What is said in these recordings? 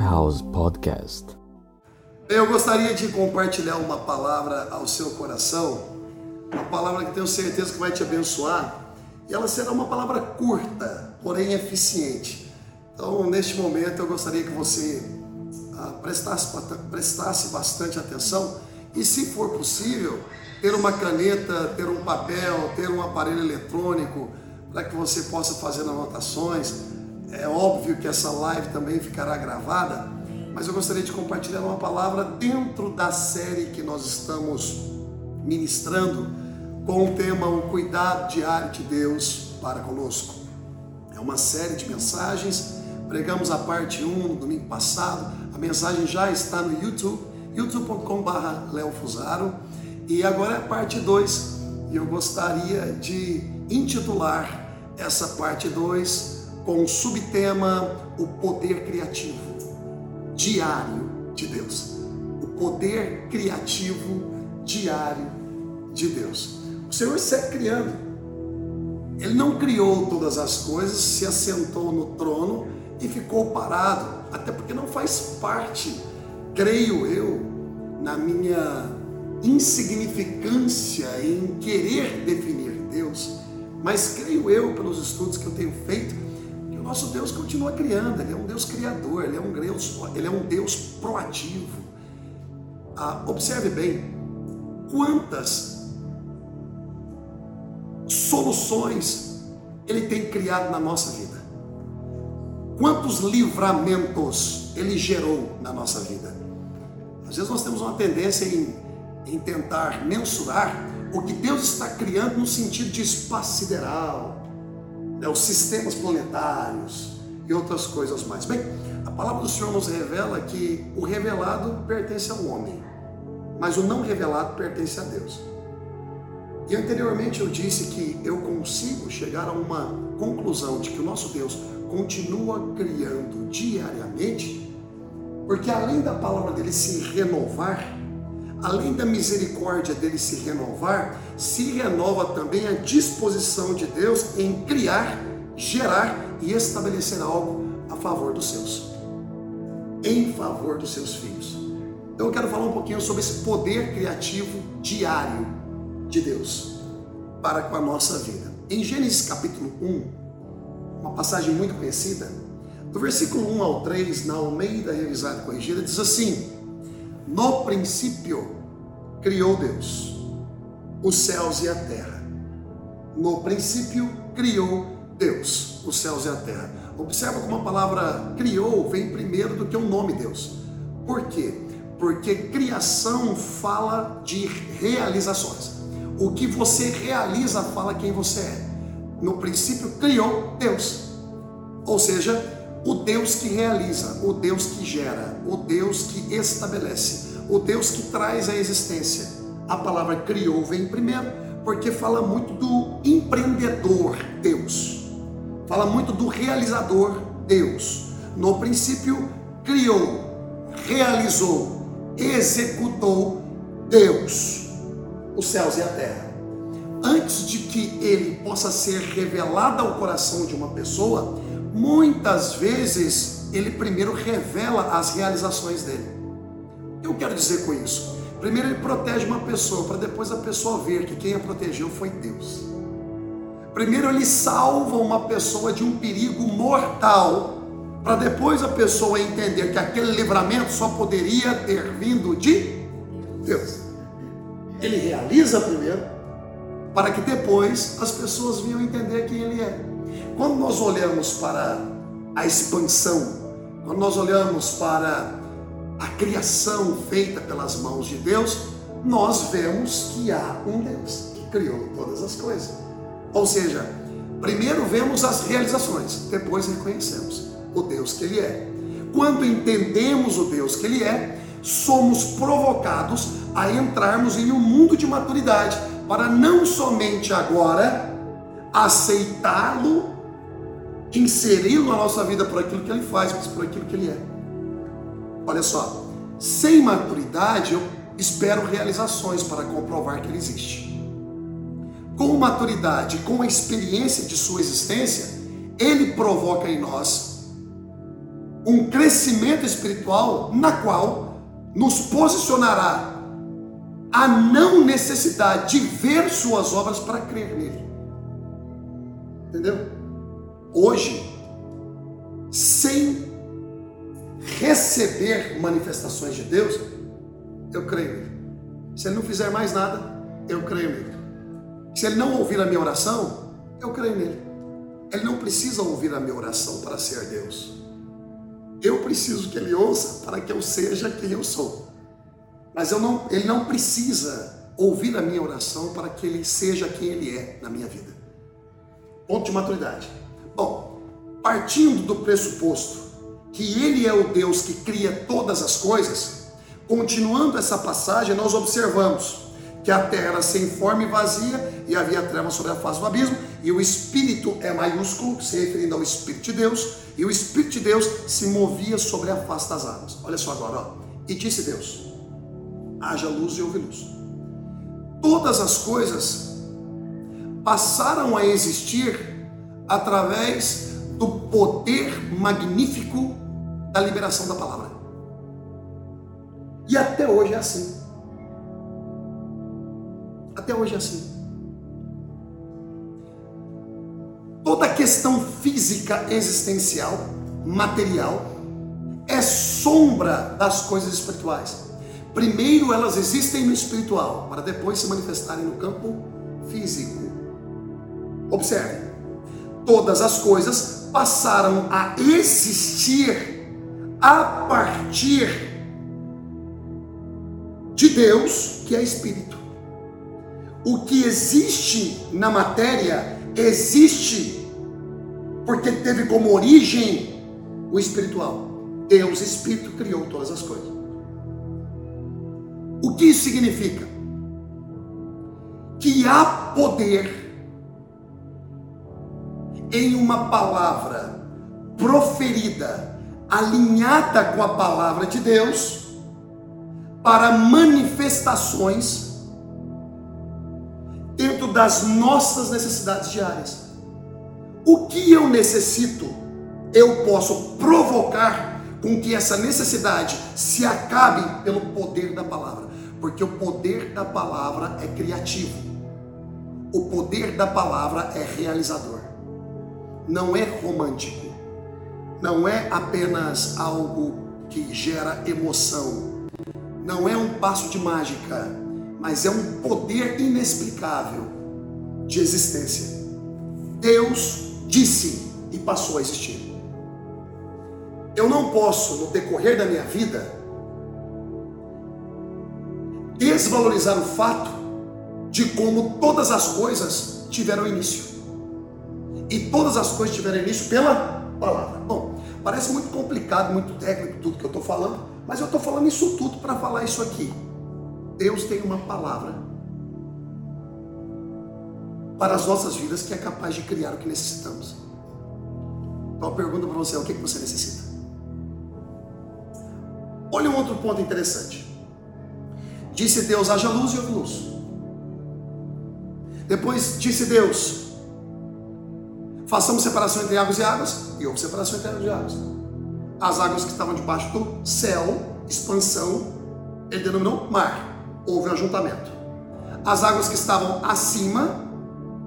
House Podcast. Eu gostaria de compartilhar uma palavra ao seu coração, uma palavra que tenho certeza que vai te abençoar, e ela será uma palavra curta, porém eficiente. Então, neste momento, eu gostaria que você ah, prestasse, prestasse bastante atenção e, se for possível, ter uma caneta, ter um papel, ter um aparelho eletrônico para que você possa fazer anotações. É óbvio que essa live também ficará gravada, mas eu gostaria de compartilhar uma palavra dentro da série que nós estamos ministrando com o tema O Cuidado Diário de Deus para Conosco. É uma série de mensagens. Pregamos a parte 1 no domingo passado. A mensagem já está no YouTube, youtube.com.br leofusaro. E agora é a parte 2. E eu gostaria de intitular essa parte 2 com o subtema O Poder Criativo diário de Deus. O poder criativo diário de Deus. O Senhor segue criando. Ele não criou todas as coisas, se assentou no trono e ficou parado, até porque não faz parte, creio eu, na minha insignificância em querer definir Deus, mas creio eu, pelos estudos que eu tenho feito, nosso Deus continua criando, Ele é um Deus criador, Ele é um Deus, ele é um Deus proativo. Ah, observe bem, quantas soluções Ele tem criado na nossa vida. Quantos livramentos Ele gerou na nossa vida. Às vezes nós temos uma tendência em, em tentar mensurar o que Deus está criando no sentido de espaço sideral, né, os sistemas planetários e outras coisas mais. Bem, a palavra do Senhor nos revela que o revelado pertence ao homem, mas o não revelado pertence a Deus. E anteriormente eu disse que eu consigo chegar a uma conclusão de que o nosso Deus continua criando diariamente, porque além da palavra dele se renovar, além da misericórdia dele se renovar, se renova também a disposição de Deus em criar, gerar e estabelecer algo a favor dos seus, em favor dos seus filhos. Então eu quero falar um pouquinho sobre esse poder criativo diário de Deus para com a nossa vida. Em Gênesis capítulo 1, uma passagem muito conhecida, do versículo 1 ao 3, na Almeida Revisada e Corrigida, diz assim: no princípio criou Deus os céus e a terra. No princípio criou Deus os céus e a terra. Observa como a palavra criou vem primeiro do que o nome Deus. Por quê? Porque criação fala de realizações. O que você realiza fala quem você é. No princípio criou Deus. Ou seja, o Deus que realiza, o Deus que gera, o Deus que estabelece, o Deus que traz a existência. A palavra criou vem primeiro, porque fala muito do empreendedor Deus, fala muito do realizador Deus. No princípio, criou, realizou, executou Deus, os céus e a terra. Antes de que ele possa ser revelado ao coração de uma pessoa, muitas vezes ele primeiro revela as realizações dele. Eu quero dizer com isso? Primeiro ele protege uma pessoa, para depois a pessoa ver que quem a protegeu foi Deus. Primeiro ele salva uma pessoa de um perigo mortal, para depois a pessoa entender que aquele livramento só poderia ter vindo de Deus. Ele realiza primeiro, para que depois as pessoas venham entender quem ele é. Quando nós olhamos para a expansão, quando nós olhamos para a criação feita pelas mãos de Deus, nós vemos que há um Deus que criou todas as coisas. Ou seja, primeiro vemos as realizações, depois reconhecemos o Deus que Ele é. Quando entendemos o Deus que Ele é, somos provocados a entrarmos em um mundo de maturidade, para não somente agora aceitá-lo, inseri-lo na nossa vida por aquilo que ele faz, mas por aquilo que ele é. Olha só, sem maturidade eu espero realizações para comprovar que ele existe. Com maturidade, com a experiência de sua existência, ele provoca em nós um crescimento espiritual na qual nos posicionará a não necessidade de ver suas obras para crer nele. Entendeu? Hoje, sem receber manifestações de Deus, eu creio nele. Se ele não fizer mais nada, eu creio nele. Se ele não ouvir a minha oração, eu creio nele. Ele não precisa ouvir a minha oração para ser Deus. Eu preciso que ele ouça para que eu seja quem eu sou. Mas eu não, ele não precisa ouvir a minha oração para que ele seja quem ele é na minha vida. Ponto de maturidade. Bom, partindo do pressuposto que ele é o Deus que cria todas as coisas, continuando essa passagem, nós observamos que a terra sem forma e vazia e havia trevas sobre a face do abismo, e o Espírito é maiúsculo, se referindo ao Espírito de Deus, e o Espírito de Deus se movia sobre a face das águas. Olha só agora, ó. E disse Deus: haja luz e houve luz. Todas as coisas passaram a existir através do poder magnífico da liberação da palavra. E até hoje é assim. Até hoje é assim. Toda questão física existencial, material, é sombra das coisas espirituais. Primeiro elas existem no espiritual, para depois se manifestarem no campo físico. Observe, todas as coisas passaram a existir a partir de Deus, que é Espírito. O que existe na matéria existe porque teve como origem o espiritual. Deus, Espírito, criou todas as coisas. O que isso significa? Que há poder em uma palavra proferida, alinhada com a palavra de Deus, para manifestações dentro das nossas necessidades diárias. O que eu necessito, eu posso provocar com que essa necessidade se acabe pelo poder da palavra porque o poder da palavra é criativo. O poder da palavra é realizador. Não é romântico. Não é apenas algo que gera emoção. Não é um passo de mágica, mas é um poder inexplicável de existência. Deus disse e passou a existir. Eu não posso, no decorrer da minha vida, desvalorizar o fato de como todas as coisas tiveram início. E todas as coisas tiveram início pela palavra. Bom, parece muito complicado, muito técnico tudo que eu estou falando, mas eu estou falando isso tudo para falar isso aqui. Deus tem uma palavra para as nossas vidas que é capaz de criar o que necessitamos. Então, a pergunta para você é: o que você necessita? Olha um outro ponto interessante. Disse Deus: haja luz e houve luz. Depois disse Deus: façamos separação entre águas e águas, e houve separação entre águas e águas. As águas que estavam debaixo do céu, expansão, ele denominou mar, houve ajuntamento. As águas que estavam acima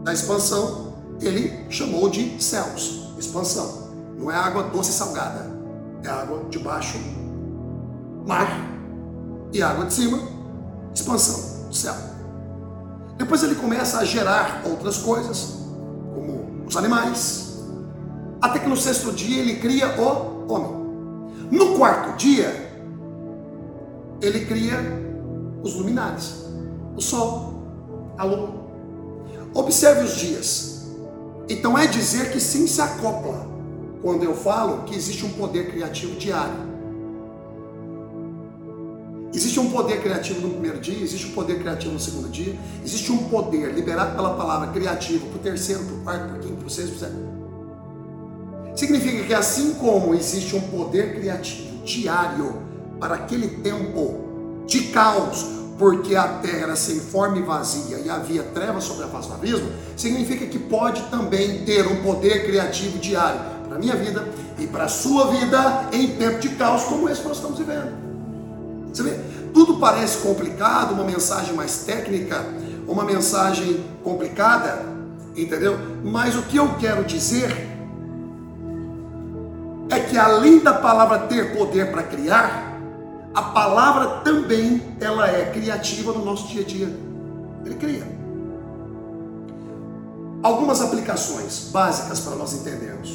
da expansão, ele chamou de céus, expansão. Não é água doce e salgada, é água de baixo, mar, e água de cima, expansão céu. Depois ele começa a gerar outras coisas, os animais, até que no sexto dia ele cria o homem. No quarto dia, ele cria os luminares, o sol, a lua. Observe os dias. Então é dizer que sim se acopla quando eu falo que existe um poder criativo diário. Existe um poder criativo no primeiro dia, existe um poder criativo no segundo dia, existe um poder liberado pela palavra criativo para o terceiro, para o quarto, para o quinto, para o sexto, para o sétimo. Significa que assim como existe um poder criativo diário para aquele tempo de caos, porque a terra sem forma e vazia e havia trevas sobre a face do abismo, significa que pode também ter um poder criativo diário para a minha vida e para a sua vida em tempo de caos como esse que nós estamos vivendo. Você vê, tudo parece complicado, uma mensagem mais técnica, uma mensagem complicada, entendeu? Mas o que eu quero dizer é que além da palavra ter poder para criar, a palavra também ela é criativa no nosso dia a dia. Ele cria. Algumas aplicações básicas para nós entendermos.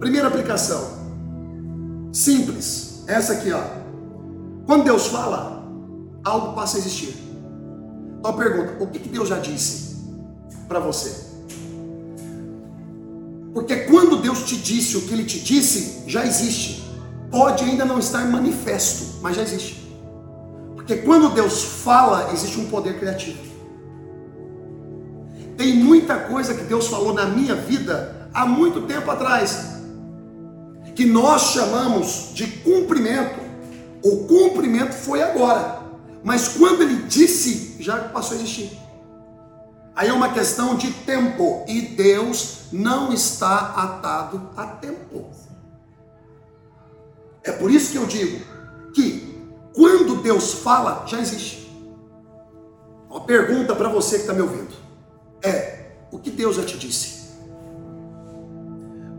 Primeira aplicação, simples, essa aqui, ó. Quando Deus fala, algo passa a existir. Então pergunta: o que Deus já disse para você? Porque quando Deus te disse o que Ele te disse, já existe. Pode ainda não estar manifesto, mas já existe. Porque quando Deus fala, existe um poder criativo. Tem muita coisa que Deus falou na minha vida há muito tempo atrás, que nós chamamos de cumprimento. O cumprimento foi agora, mas quando Ele disse, já passou a existir. Aí é uma questão de tempo. E Deus não está atado a tempo. É por isso que eu digo que quando Deus fala, já existe. Uma pergunta para você que está me ouvindo é: o que Deus já te disse?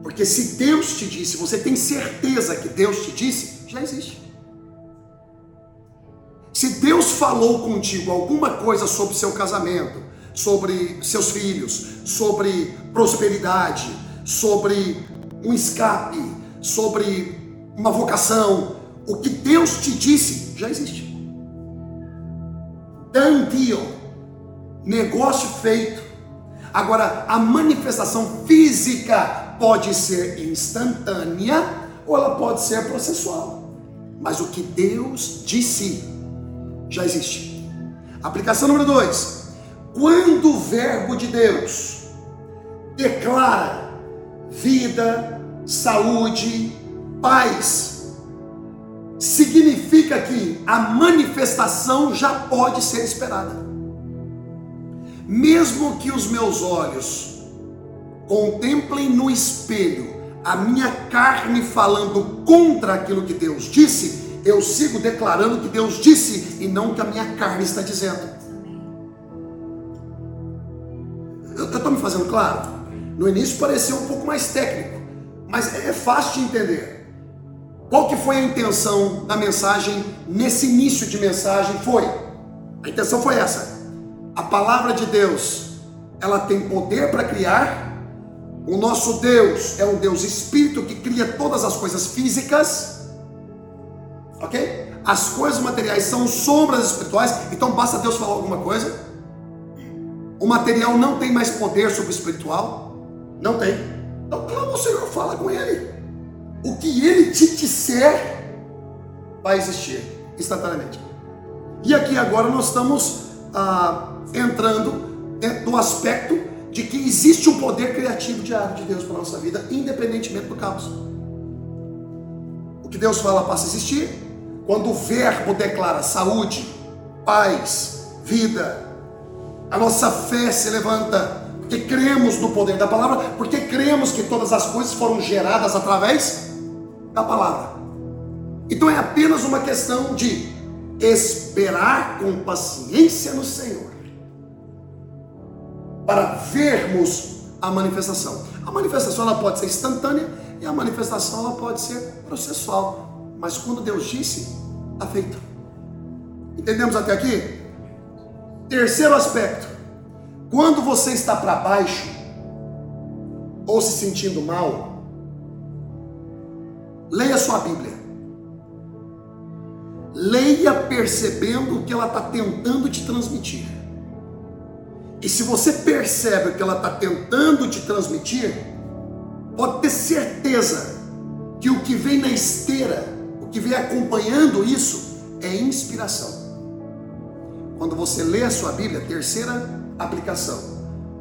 Porque se Deus te disse, você tem certeza que Deus te disse, já existe. Deus falou contigo alguma coisa sobre seu casamento, sobre seus filhos, sobre prosperidade, sobre um escape, sobre uma vocação. O que Deus te disse já existe. Done deal. Negócio feito. Agora, a manifestação física pode ser instantânea ou ela pode ser processual. Mas o que Deus disse já existe. Aplicação número 2 quando o Verbo de Deus declara vida, saúde, paz, significa que a manifestação já pode ser esperada. Mesmo que os meus olhos contemplem no espelho a minha carne falando contra aquilo que Deus disse, eu sigo declarando que Deus disse e não que a minha carne está dizendo. Eu estou me fazendo claro? No início pareceu um pouco mais técnico, mas é fácil de entender. Qual que foi a intenção da mensagem nesse início de mensagem? Foi. A intenção foi essa. A palavra de Deus, ela tem poder para criar. O nosso Deus é um Deus espírito que cria todas as coisas físicas. OK? As coisas materiais são sombras espirituais, então basta Deus falar alguma coisa o material não tem mais poder sobre o espiritual? Não tem. Então clama ao Senhor, fala com Ele. O que Ele te disser vai existir instantaneamente. E aqui agora nós estamos ah, entrando do aspecto de que existe um poder criativo diário de Deus para a nossa vida, independentemente do caos. O que Deus fala passa a existir. Quando o verbo declara saúde, paz, vida, a nossa fé se levanta, porque cremos no poder da palavra, porque cremos que todas as coisas foram geradas através da palavra. Então é apenas uma questão de esperar com paciência no Senhor, para vermos a manifestação. A manifestação ela pode ser instantânea e a manifestação ela pode ser processual. Mas quando Deus disse, feito. Entendemos até aqui? Terceiro aspecto: quando você está para baixo ou se sentindo mal, leia sua Bíblia. Leia percebendo o que ela está tentando te transmitir. E se você percebe o que ela está tentando te transmitir, pode ter certeza que o que vem na esteira, que vem acompanhando isso, é inspiração. Quando você lê a sua Bíblia, terceira aplicação.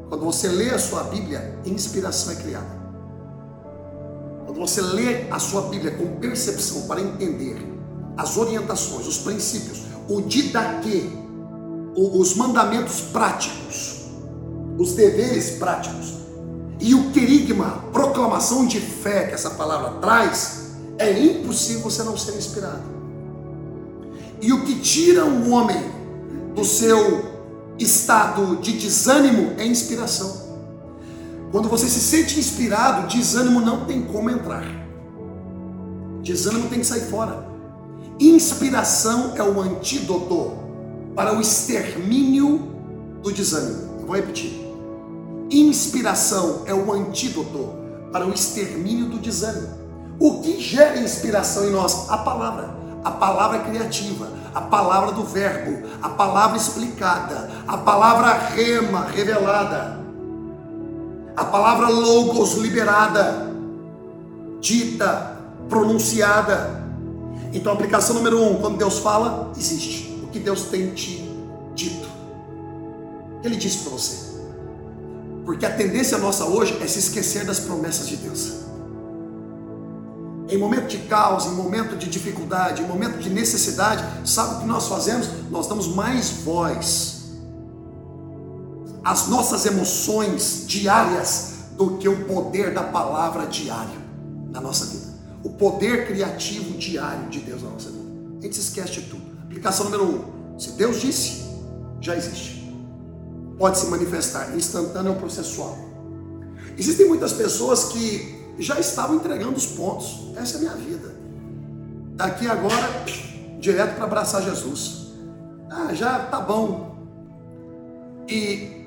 Quando você lê a sua Bíblia, inspiração é criada. Quando você lê a sua Bíblia com percepção para entender as orientações, os princípios, o didaquê, os mandamentos práticos, os deveres práticos, e o querigma, proclamação de fé que essa palavra traz, é impossível você não ser inspirado. E o que tira o homem do seu estado de desânimo é inspiração. Quando você se sente inspirado, desânimo não tem como entrar. Desânimo tem que sair fora. Inspiração é o antídoto para o extermínio do desânimo. vou repetir. Inspiração é o antídoto para o extermínio do desânimo. O que gera inspiração em nós? A palavra. A palavra criativa, a palavra do verbo, a palavra explicada, a palavra rema revelada, a palavra logos liberada, dita, pronunciada. Então, aplicação número um: quando Deus fala, existe. O que Deus tem te dito. Ele disse para você? Porque a tendência nossa hoje é se esquecer das promessas de Deus. Em momento de caos, em momento de dificuldade, em momento de necessidade, sabe o que nós fazemos? Nós damos mais voz às nossas emoções diárias do que o poder da palavra diário na nossa vida. O poder criativo diário de Deus na nossa vida. A gente se esquece de tudo. Aplicação número um: se Deus disse, já existe pode se manifestar instantâneo ou processual. Existem muitas pessoas que já estavam entregando os pontos. Essa é a minha vida. Daqui agora, direto para abraçar Jesus. Ah, já tá bom. E,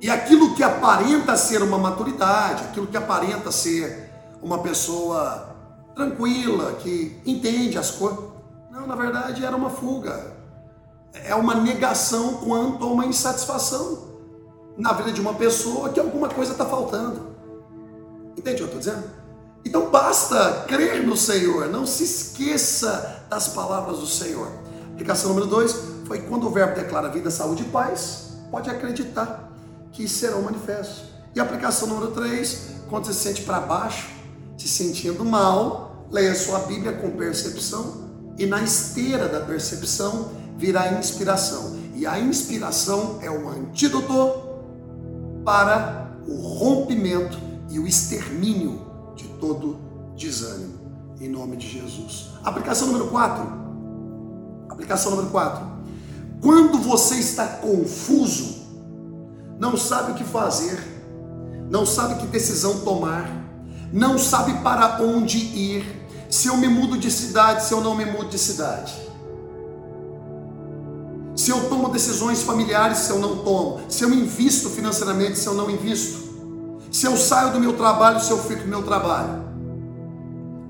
e aquilo que aparenta ser uma maturidade, aquilo que aparenta ser uma pessoa tranquila, que entende as coisas. Não, na verdade era uma fuga é uma negação quanto a uma insatisfação na vida de uma pessoa que alguma coisa está faltando. Entende o que eu estou dizendo? Então basta crer no Senhor, não se esqueça das palavras do Senhor. Aplicação número dois foi quando o verbo declara vida, saúde e paz, pode acreditar que serão manifestos. E aplicação número três, quando você se sente para baixo, se sentindo mal, leia sua Bíblia com percepção e na esteira da percepção virá a inspiração. E a inspiração é o antídoto para o rompimento e o extermínio de todo desânimo. Em nome de Jesus. Aplicação número 4. Aplicação número 4. Quando você está confuso, não sabe o que fazer, não sabe que decisão tomar, não sabe para onde ir, se eu me mudo de cidade, se eu não me mudo de cidade se eu tomo decisões familiares, se eu não tomo, se eu invisto financeiramente, se eu não invisto, se eu saio do meu trabalho, se eu fico no meu trabalho.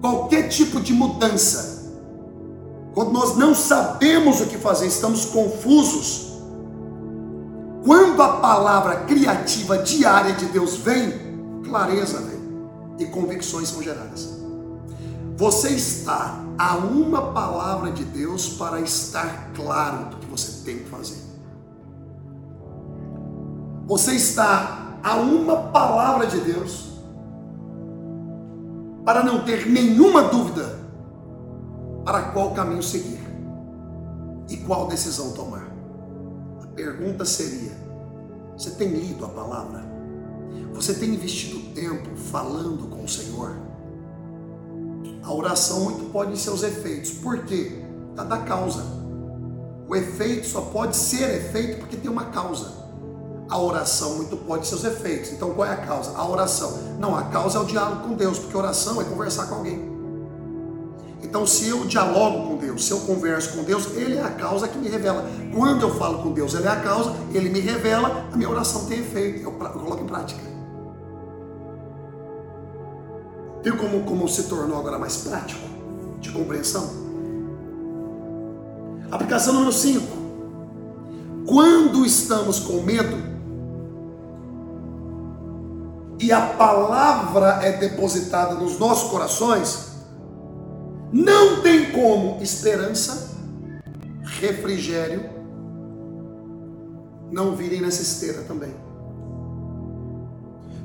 Qualquer tipo de mudança, quando nós não sabemos o que fazer, estamos confusos, quando a palavra criativa diária de Deus vem, clareza vem e convicções são geradas. Você está a uma palavra de Deus para estar claro do que você tem que fazer. Você está a uma palavra de Deus para não ter nenhuma dúvida para qual caminho seguir e qual decisão tomar. A pergunta seria: você tem lido a palavra? Você tem investido tempo falando com o Senhor? A oração muito pode ser os efeitos. Por quê? Está causa. O efeito só pode ser efeito porque tem uma causa. A oração muito pode ser os efeitos. Então qual é a causa? A oração. Não, a causa é o diálogo com Deus, porque oração é conversar com alguém. Então, se eu dialogo com Deus, se eu converso com Deus, Ele é a causa que me revela. Quando eu falo com Deus, Ele é a causa, Ele me revela, a minha oração tem efeito, eu coloco em prática. Viu como, como se tornou agora mais prático de compreensão? Aplicação número 5. Quando estamos com medo e a palavra é depositada nos nossos corações, não tem como esperança, refrigério não virem nessa esteira também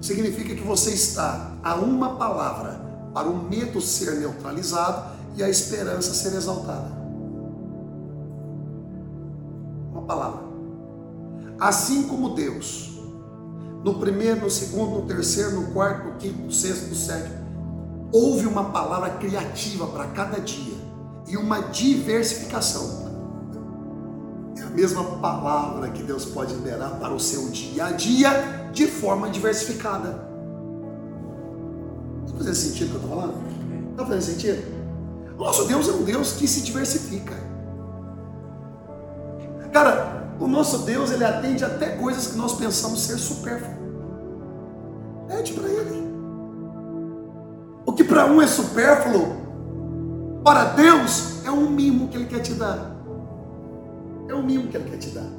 significa que você está a uma palavra para o medo ser neutralizado e a esperança ser exaltada. Uma palavra. Assim como Deus no primeiro, no segundo, no terceiro, no quarto, no quinto, no sexto, no sétimo. Houve uma palavra criativa para cada dia e uma diversificação. É a mesma palavra que Deus pode liberar para o seu dia a dia de forma diversificada. Está fazendo sentido o que eu estou falando? Está fazendo sentido? Nosso Deus é um Deus que se diversifica. Cara, o nosso Deus ele atende até coisas que nós pensamos ser supérfluo. Pede para Ele. O que para um é supérfluo, para Deus é um mimo que Ele quer te dar. É um mimo que Ele quer te dar.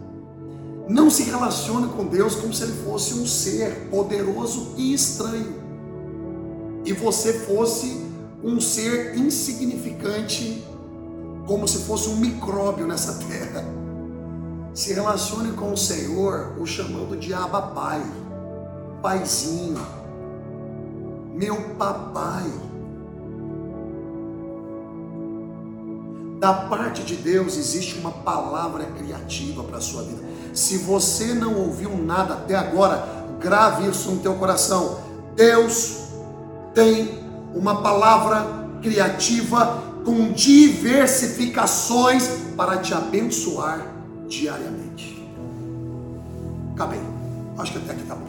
Não se relacione com Deus como se Ele fosse um ser poderoso e estranho. E você fosse um ser insignificante, como se fosse um micróbio nessa terra. Se relacione com o Senhor, o chamando de Abba Pai paizinho, meu papai. Da parte de Deus existe uma palavra criativa para a sua vida. Se você não ouviu nada até agora, grave isso no teu coração. Deus tem uma palavra criativa com diversificações para te abençoar diariamente. Acabei. Acho que até aqui está bom.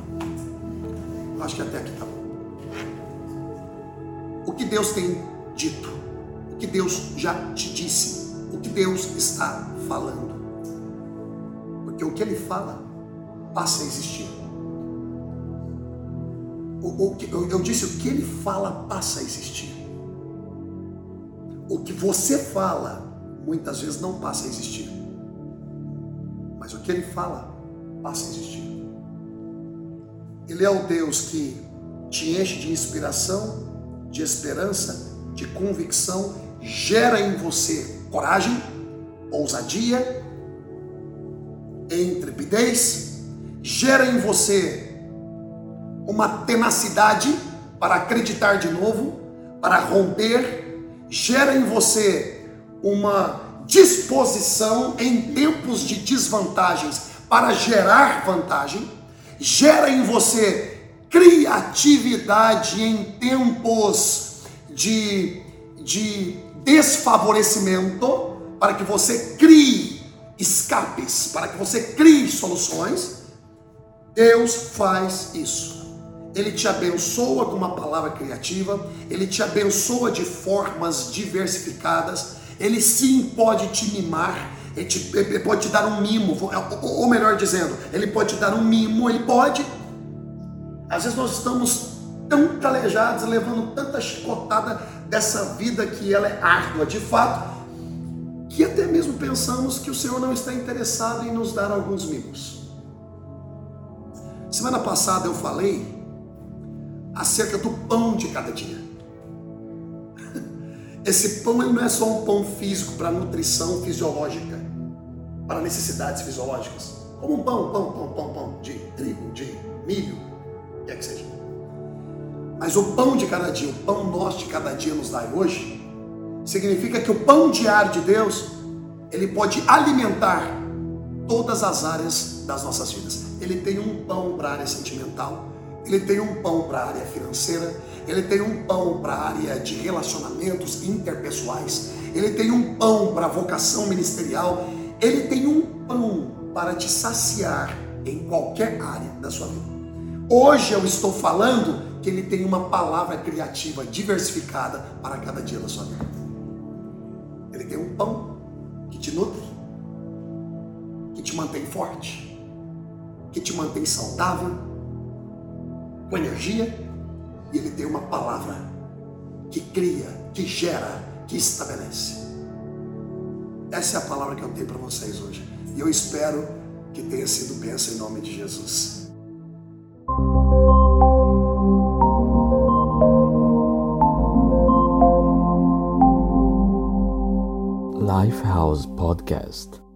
Acho que até aqui está bom. O que Deus tem dito, o que Deus já te disse, o que Deus está falando. Porque o que Ele fala passa a existir. O, o eu, eu disse, o que Ele fala passa a existir. O que você fala, muitas vezes não passa a existir. Mas o que Ele fala passa a existir. Ele é o Deus que te enche de inspiração, de esperança, de convicção, gera em você coragem, ousadia, intrepidez, gera em você uma tenacidade para acreditar de novo, para romper, gera em você uma disposição em tempos de desvantagens para gerar vantagem gera em você criatividade em tempos de, de desfavorecimento, para que você crie escapes, para que você crie soluções. Deus faz isso. Ele te abençoa com uma palavra criativa, ele te abençoa de formas diversificadas, ele sim pode te mimar, ele, te, ele pode te dar um mimo, ou melhor dizendo, ele pode te dar um mimo, ele pode. Às vezes nós estamos tão calejados, levando tanta chicotada dessa vida que ela é árdua de fato, que até mesmo pensamos que o Senhor não está interessado em nos dar alguns mimos. Semana passada eu falei acerca do pão de cada dia. Esse pão ele não é só um pão físico para nutrição fisiológica, para necessidades fisiológicas, como um pão, pão, pão, pão, pão de trigo, de milho, o que é que seja. Mas o pão de cada dia, o pão nosso de cada dia nos dá hoje, significa que o pão diário de Deus, ele pode alimentar todas as áreas das nossas vidas. Ele tem um pão para a área sentimental, ele tem um pão para a área financeira, ele tem um pão para a área de relacionamentos interpessoais, ele tem um pão para a vocação ministerial, ele tem um pão para te saciar em qualquer área da sua vida. Hoje eu estou falando que ele tem uma palavra criativa diversificada para cada dia da sua vida. Ele tem um pão que te nutre, que te mantém forte, que te mantém saudável, com energia e ele tem uma palavra que cria, que gera, que estabelece. Essa é a palavra que eu tenho para vocês hoje. E eu espero que tenha sido bênção em nome de Jesus. Lifehouse Podcast